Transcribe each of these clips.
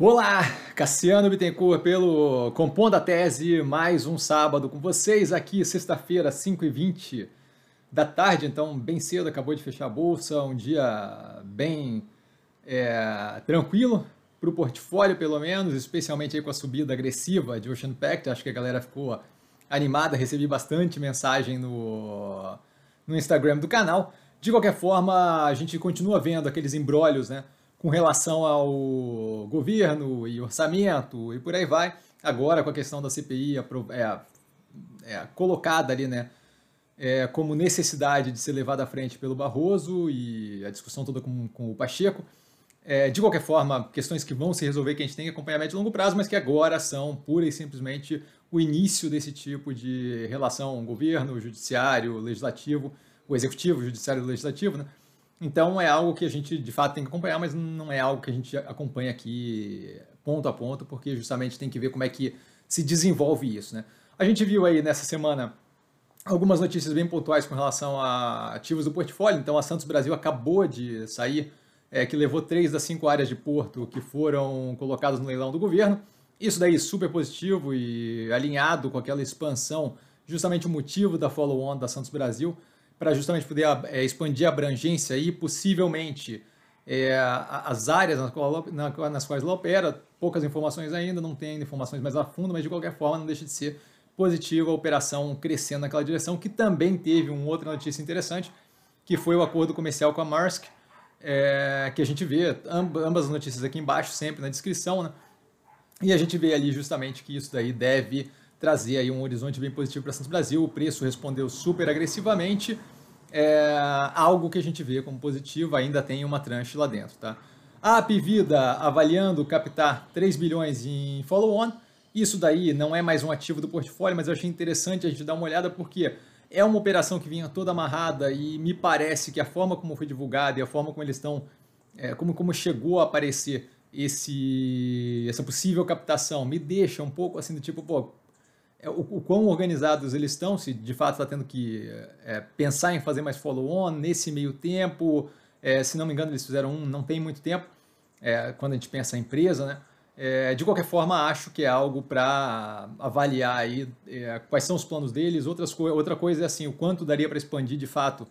Olá, Cassiano Bittencourt pelo Compondo a Tese, mais um sábado com vocês aqui, sexta-feira, 5h20 da tarde, então bem cedo, acabou de fechar a bolsa, um dia bem é, tranquilo para o portfólio pelo menos, especialmente aí com a subida agressiva de Ocean Pact, acho que a galera ficou animada, recebi bastante mensagem no, no Instagram do canal. De qualquer forma, a gente continua vendo aqueles embrólios, né? Com relação ao governo e orçamento e por aí vai. Agora, com a questão da CPI é, é, colocada ali, né, é, como necessidade de ser levada à frente pelo Barroso e a discussão toda com, com o Pacheco. É, de qualquer forma, questões que vão se resolver, que a gente tem que acompanhar a médio e longo prazo, mas que agora são pura e simplesmente o início desse tipo de relação governo, judiciário, legislativo, o executivo, judiciário e legislativo, né? Então é algo que a gente de fato tem que acompanhar, mas não é algo que a gente acompanha aqui ponto a ponto, porque justamente tem que ver como é que se desenvolve isso. Né? A gente viu aí nessa semana algumas notícias bem pontuais com relação a ativos do portfólio. Então a Santos Brasil acabou de sair, é, que levou três das cinco áreas de porto que foram colocadas no leilão do governo. Isso daí super positivo e alinhado com aquela expansão, justamente o motivo da follow-on da Santos Brasil para justamente poder é, expandir a abrangência e possivelmente é, as áreas nas, qual, nas quais ela opera. Poucas informações ainda, não tem informações mais a fundo, mas de qualquer forma não deixa de ser positiva a operação crescendo naquela direção, que também teve uma outra notícia interessante, que foi o acordo comercial com a Maersk, é, que a gente vê, ambas as notícias aqui embaixo, sempre na descrição, né? E a gente vê ali justamente que isso daí deve trazer aí um horizonte bem positivo para Santos Brasil. O preço respondeu super agressivamente. É algo que a gente vê como positivo, ainda tem uma tranche lá dentro. Tá? A Apivida avaliando captar 3 bilhões em follow-on. Isso daí não é mais um ativo do portfólio, mas eu achei interessante a gente dar uma olhada porque é uma operação que vinha toda amarrada e me parece que a forma como foi divulgada e a forma como eles estão, é, como, como chegou a aparecer esse, essa possível captação me deixa um pouco assim do tipo, pô, o, o quão organizados eles estão, se de fato está tendo que é, pensar em fazer mais follow-on nesse meio tempo. É, se não me engano, eles fizeram um, não tem muito tempo, é, quando a gente pensa em empresa, né? É, de qualquer forma, acho que é algo para avaliar aí é, quais são os planos deles. Outras co outra coisa é assim, o quanto daria para expandir de fato,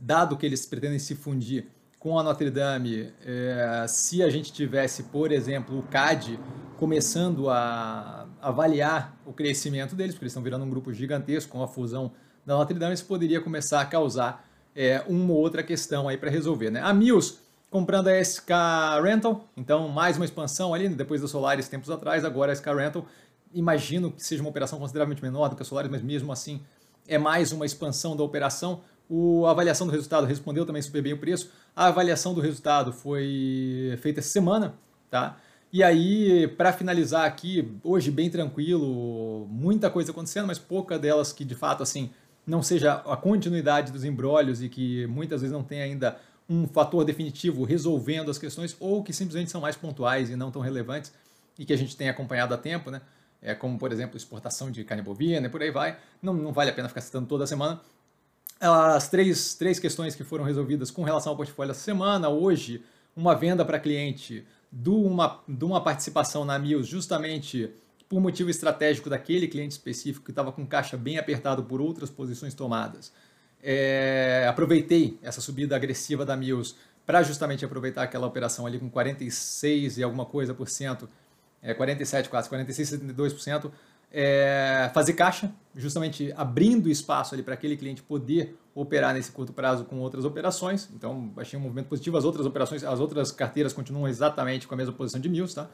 dado que eles pretendem se fundir com a Notre Dame, é, se a gente tivesse, por exemplo, o CAD começando a avaliar o crescimento deles, porque eles estão virando um grupo gigantesco com a fusão da Notre Dame, isso poderia começar a causar é, uma ou outra questão aí para resolver. Né? A Mills comprando a SK Rental, então mais uma expansão ali, depois da Solaris tempos atrás, agora a SK Rental, imagino que seja uma operação consideravelmente menor do que a Solaris, mas mesmo assim é mais uma expansão da operação. O, a avaliação do resultado respondeu também super bem o preço. A avaliação do resultado foi feita essa semana, tá? E aí, para finalizar aqui, hoje bem tranquilo, muita coisa acontecendo, mas pouca delas que de fato assim não seja a continuidade dos embrólios e que muitas vezes não tem ainda um fator definitivo resolvendo as questões ou que simplesmente são mais pontuais e não tão relevantes e que a gente tem acompanhado há tempo, né? É como, por exemplo, exportação de carne bovina e por aí vai. Não, não vale a pena ficar citando toda semana. As três, três questões que foram resolvidas com relação ao portfólio essa semana. Hoje, uma venda para cliente de uma, de uma participação na Mills justamente por motivo estratégico daquele cliente específico que estava com caixa bem apertado por outras posições tomadas. É, aproveitei essa subida agressiva da Mills para justamente aproveitar aquela operação ali com 46 e alguma coisa por cento, é, 47 quase, 46, 72%, é, fazer caixa, justamente abrindo espaço ali para aquele cliente poder operar nesse curto prazo com outras operações. Então, achei um movimento positivo. As outras operações, as outras carteiras continuam exatamente com a mesma posição de Mills, tá?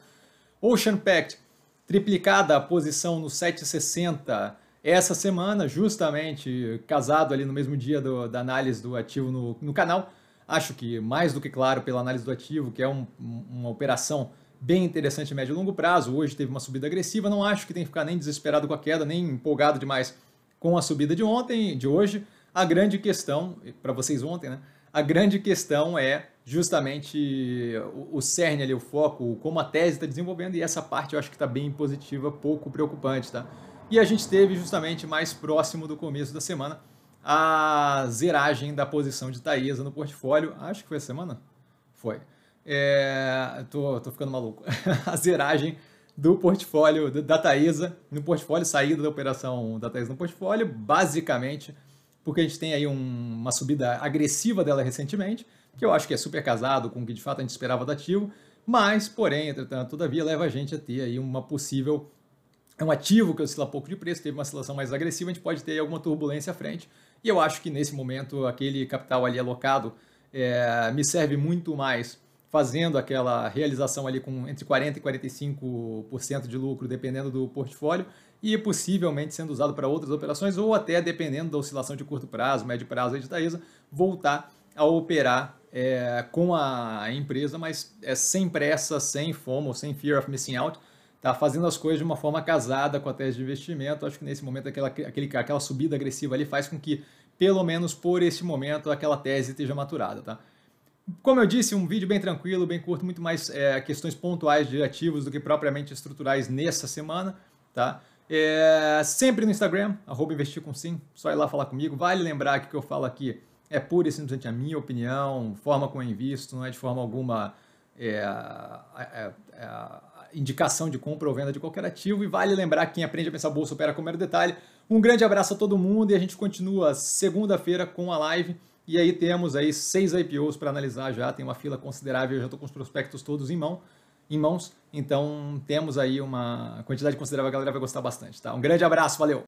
Ocean Pact, triplicada a posição no 760 essa semana, justamente casado ali no mesmo dia do, da análise do ativo no, no canal. Acho que mais do que claro pela análise do ativo, que é um, uma operação bem interessante a médio e longo prazo. Hoje teve uma subida agressiva, não acho que tem que ficar nem desesperado com a queda, nem empolgado demais com a subida de ontem, de hoje. A grande questão, para vocês ontem, né? A grande questão é justamente o, o cerne ali, o foco, como a tese está desenvolvendo, e essa parte eu acho que está bem positiva, pouco preocupante, tá? E a gente teve justamente mais próximo do começo da semana a zeragem da posição de Taesa no portfólio. Acho que foi a semana? Foi é, tô, tô ficando maluco, a zeragem do portfólio da Taesa, no portfólio, saída da operação da Taesa no portfólio, basicamente porque a gente tem aí um, uma subida agressiva dela recentemente, que eu acho que é super casado com o que de fato a gente esperava do ativo, mas, porém, entretanto, todavia, leva a gente a ter aí uma possível. É um ativo que oscila pouco de preço, teve uma oscilação mais agressiva, a gente pode ter alguma turbulência à frente. E eu acho que nesse momento aquele capital ali alocado é, me serve muito mais fazendo aquela realização ali com entre 40% e 45% de lucro, dependendo do portfólio, e possivelmente sendo usado para outras operações, ou até, dependendo da oscilação de curto prazo, médio prazo de Taesa, voltar a operar é, com a empresa, mas é sem pressa, sem FOMO, sem fear of missing out, tá fazendo as coisas de uma forma casada com a tese de investimento. Acho que nesse momento aquela, aquele, aquela subida agressiva ali faz com que, pelo menos por este momento, aquela tese esteja maturada, tá? Como eu disse, um vídeo bem tranquilo, bem curto, muito mais é, questões pontuais de ativos do que propriamente estruturais nessa semana, tá? É, sempre no Instagram, arroba investir com sim, só ir lá falar comigo. Vale lembrar que o que eu falo aqui é pura e simplesmente a minha opinião, forma como eu invisto, não é de forma alguma é, é, é, indicação de compra ou venda de qualquer ativo. E vale lembrar que quem aprende a pensar bolsa opera com mero detalhe. Um grande abraço a todo mundo e a gente continua segunda-feira com a live. E aí temos aí seis IPOs para analisar já, tem uma fila considerável, eu já estou com os prospectos todos em mão em mãos. Então temos aí uma quantidade considerável, a galera vai gostar bastante, tá? Um grande abraço, valeu!